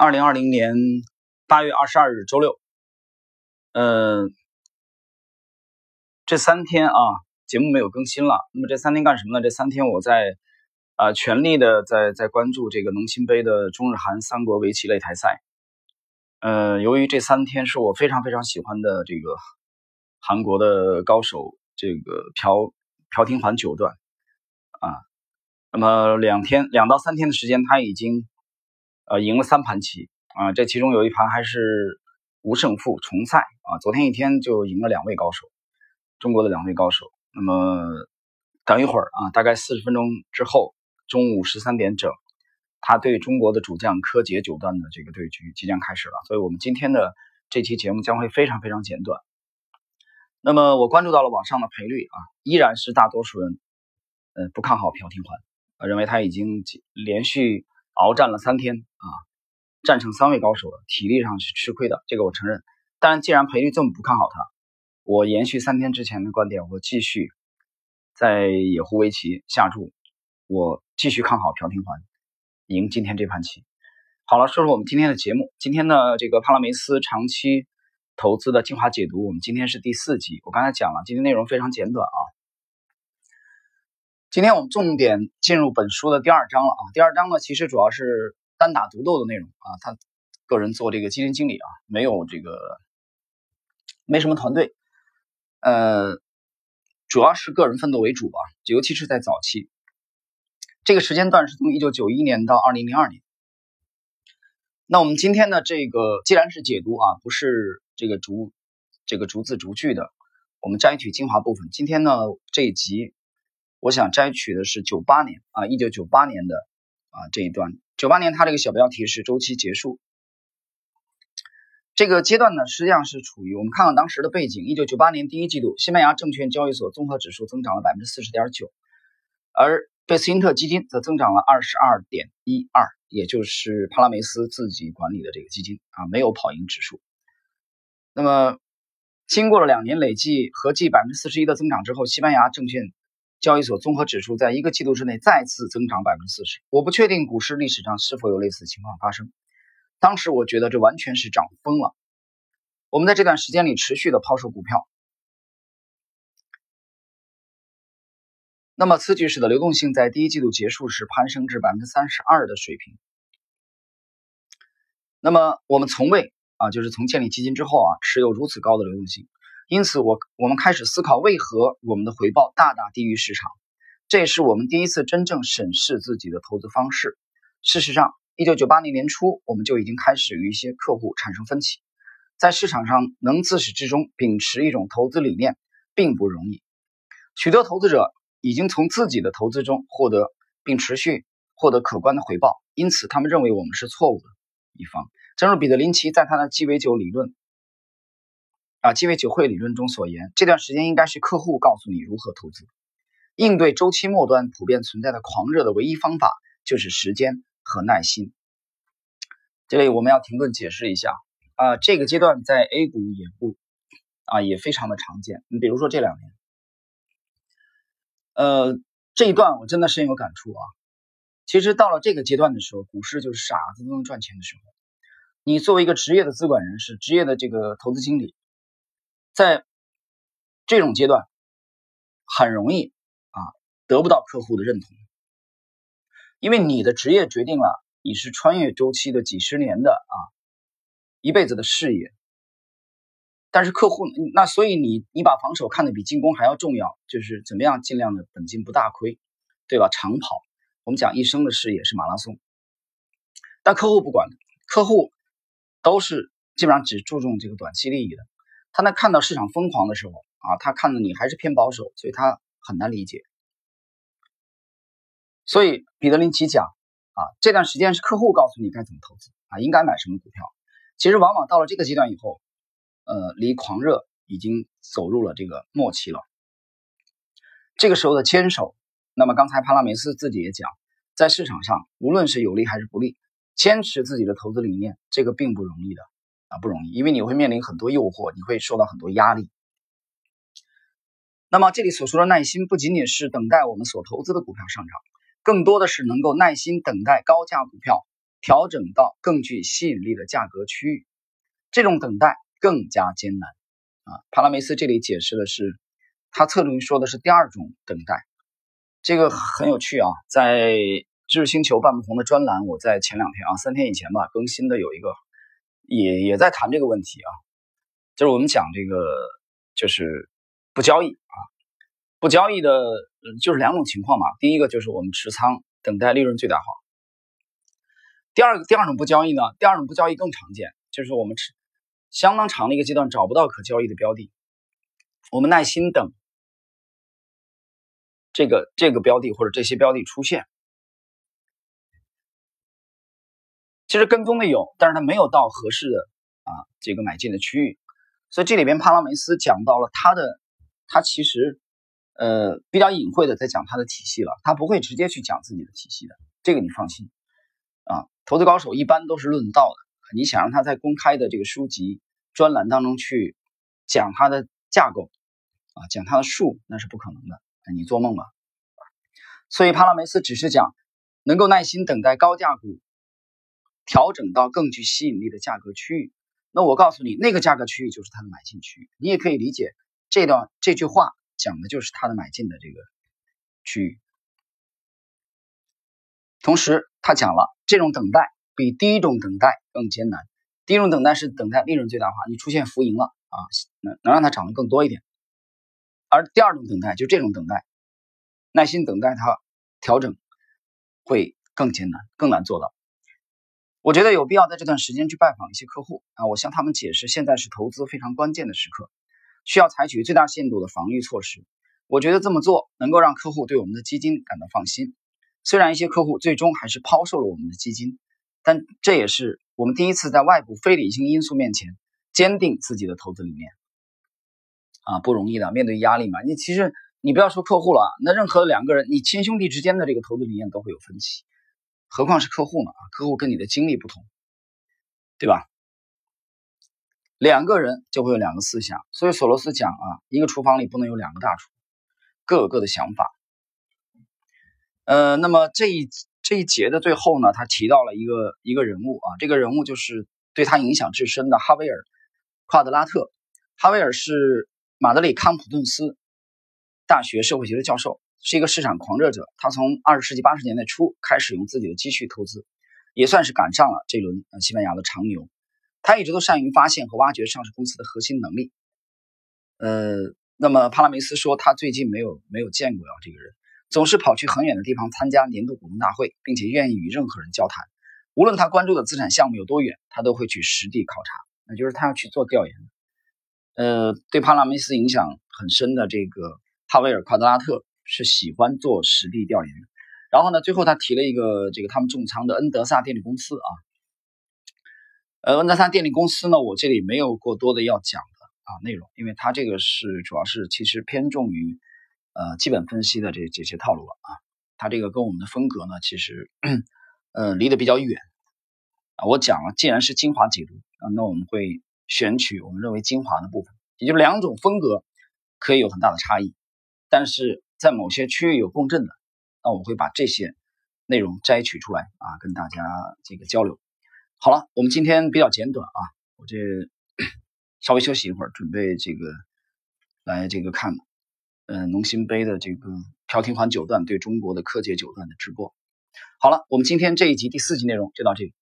二零二零年八月二十二日周六，呃，这三天啊，节目没有更新了。那么这三天干什么呢？这三天我在啊全力的在在关注这个农心杯的中日韩三国围棋擂台赛。呃，由于这三天是我非常非常喜欢的这个韩国的高手，这个朴朴廷桓九段啊，那么两天两到三天的时间，他已经。呃，赢了三盘棋啊，这其中有一盘还是无胜负重赛啊。昨天一天就赢了两位高手，中国的两位高手。那么等一会儿啊，大概四十分钟之后，中午十三点整，他对中国的主将柯洁九段的这个对局即将开始了。所以我们今天的这期节目将会非常非常简短。那么我关注到了网上的赔率啊，依然是大多数人呃不看好朴廷桓啊，认为他已经连续。鏖战了三天啊，战胜三位高手了，体力上是吃亏的，这个我承认。但既然赔率这么不看好他，我延续三天之前的观点，我继续在野狐围棋下注，我继续看好朴廷桓赢今天这盘棋。好了，说说我们今天的节目。今天的这个帕拉梅斯长期投资的精华解读，我们今天是第四集。我刚才讲了，今天内容非常简短啊。今天我们重点进入本书的第二章了啊！第二章呢，其实主要是单打独斗的内容啊。他个人做这个基金经理啊，没有这个没什么团队，呃，主要是个人奋斗为主吧。尤其是在早期，这个时间段是从一九九一年到二零零二年。那我们今天的这个既然是解读啊，不是这个逐这个逐字逐句的，我们摘取精华部分。今天呢这一集。我想摘取的是九八年啊，一九九八年的啊这一段。九八年它这个小标题是周期结束。这个阶段呢，实际上是处于我们看看当时的背景。一九九八年第一季度，西班牙证券交易所综合指数增长了百分之四十点九，而贝斯因特基金则增长了二十二点一二，也就是帕拉梅斯自己管理的这个基金啊，没有跑赢指数。那么，经过了两年累计合计百分之四十一的增长之后，西班牙证券交易所综合指数在一个季度之内再次增长百分之四十，我不确定股市历史上是否有类似情况发生。当时我觉得这完全是涨疯了。我们在这段时间里持续的抛售股票，那么此举使得流动性在第一季度结束时攀升至百分之三十二的水平。那么我们从未啊，就是从建立基金之后啊，持有如此高的流动性。因此，我我们开始思考为何我们的回报大大低于市场。这也是我们第一次真正审视自己的投资方式。事实上，一九九八年年初，我们就已经开始与一些客户产生分歧。在市场上能自始至终秉持一种投资理念，并不容易。许多投资者已经从自己的投资中获得并持续获得可观的回报，因此他们认为我们是错误的一方。正如彼得林奇在他的鸡尾酒理论。啊，鸡尾酒会理论中所言，这段时间应该是客户告诉你如何投资。应对周期末端普遍存在的狂热的唯一方法就是时间和耐心。这里我们要停顿解释一下啊，这个阶段在 A 股也不啊也非常的常见。你比如说这两年，呃，这一段我真的深有感触啊。其实到了这个阶段的时候，股市就是傻子都能赚钱的时候。你作为一个职业的资管人士，职业的这个投资经理。在这种阶段，很容易啊得不到客户的认同，因为你的职业决定了你是穿越周期的几十年的啊一辈子的事业。但是客户那所以你你把防守看得比进攻还要重要，就是怎么样尽量的本金不大亏，对吧？长跑，我们讲一生的事业是马拉松，但客户不管，客户都是基本上只注重这个短期利益的。他在看到市场疯狂的时候啊，他看到你还是偏保守，所以他很难理解。所以彼得林奇讲啊，这段时间是客户告诉你该怎么投资啊，应该买什么股票。其实往往到了这个阶段以后，呃，离狂热已经走入了这个末期了。这个时候的坚守，那么刚才帕拉梅斯自己也讲，在市场上无论是有利还是不利，坚持自己的投资理念，这个并不容易的。啊，不容易，因为你会面临很多诱惑，你会受到很多压力。那么这里所说的耐心，不仅仅是等待我们所投资的股票上涨，更多的是能够耐心等待高价股票调整到更具吸引力的价格区域。这种等待更加艰难啊！帕拉梅斯这里解释的是，他侧重于说的是第二种等待。这个很有趣啊，在知识星球半不同的专栏，我在前两天啊，三天以前吧更新的有一个，也也在谈这个问题啊，就是我们讲这个就是不交易啊，不交易的就是两种情况嘛。第一个就是我们持仓等待利润最大化。第二个第二种不交易呢，第二种不交易更常见，就是我们持相当长的一个阶段找不到可交易的标的，我们耐心等这个这个标的或者这些标的出现。其实跟踪的有，但是它没有到合适的啊这个买进的区域，所以这里边帕拉梅斯讲到了他的，他其实呃比较隐晦的在讲他的体系了，他不会直接去讲自己的体系的，这个你放心啊。投资高手一般都是论道的。你想让他在公开的这个书籍专栏当中去讲他的架构啊，讲他的术，那是不可能的，你做梦吧。所以帕拉梅斯只是讲能够耐心等待高价股调整到更具吸引力的价格区域。那我告诉你，那个价格区域就是他的买进区域。你也可以理解这段这句话讲的就是他的买进的这个区域。同时，他讲了这种等待。比第一种等待更艰难。第一种等待是等待利润最大化，你出现浮盈了啊，能能让它涨得更多一点。而第二种等待就这种等待，耐心等待它调整，会更艰难，更难做到。我觉得有必要在这段时间去拜访一些客户啊，我向他们解释，现在是投资非常关键的时刻，需要采取最大限度的防御措施。我觉得这么做能够让客户对我们的基金感到放心。虽然一些客户最终还是抛售了我们的基金。但这也是我们第一次在外部非理性因素面前坚定自己的投资理念啊，不容易的。面对压力嘛，你其实你不要说客户了，那任何两个人，你亲兄弟之间的这个投资理念都会有分歧，何况是客户呢？啊，客户跟你的经历不同，对吧？两个人就会有两个思想，所以索罗斯讲啊，一个厨房里不能有两个大厨，各有各的想法。呃，那么这一。这一节的最后呢，他提到了一个一个人物啊，这个人物就是对他影响至深的哈维尔·夸德拉特。哈维尔是马德里康普顿斯大学社会学的教授，是一个市场狂热者。他从二十世纪八十年代初开始用自己的积蓄投资，也算是赶上了这轮西班牙的长牛。他一直都善于发现和挖掘上市公司的核心能力。呃，那么帕拉梅斯说，他最近没有没有见过啊这个人。总是跑去很远的地方参加年度股东大会，并且愿意与任何人交谈。无论他关注的资产项目有多远，他都会去实地考察。那就是他要去做调研。呃，对帕拉梅斯影响很深的这个哈维尔·夸德拉特是喜欢做实地调研。然后呢，最后他提了一个这个他们重仓的恩德萨电力公司啊。呃，恩德萨电力公司呢，我这里没有过多的要讲的啊内容，因为它这个是主要是其实偏重于。呃，基本分析的这这些套路了啊，它这个跟我们的风格呢，其实呃离得比较远啊。我讲了，既然是精华解读啊，那我们会选取我们认为精华的部分，也就两种风格可以有很大的差异，但是在某些区域有共振的，那我会把这些内容摘取出来啊，跟大家这个交流。好了，我们今天比较简短啊，我这 稍微休息一会儿，准备这个来这个看。嗯，农心杯的这个朴廷桓九段对中国的柯洁九段的直播，好了，我们今天这一集第四集内容就到这里。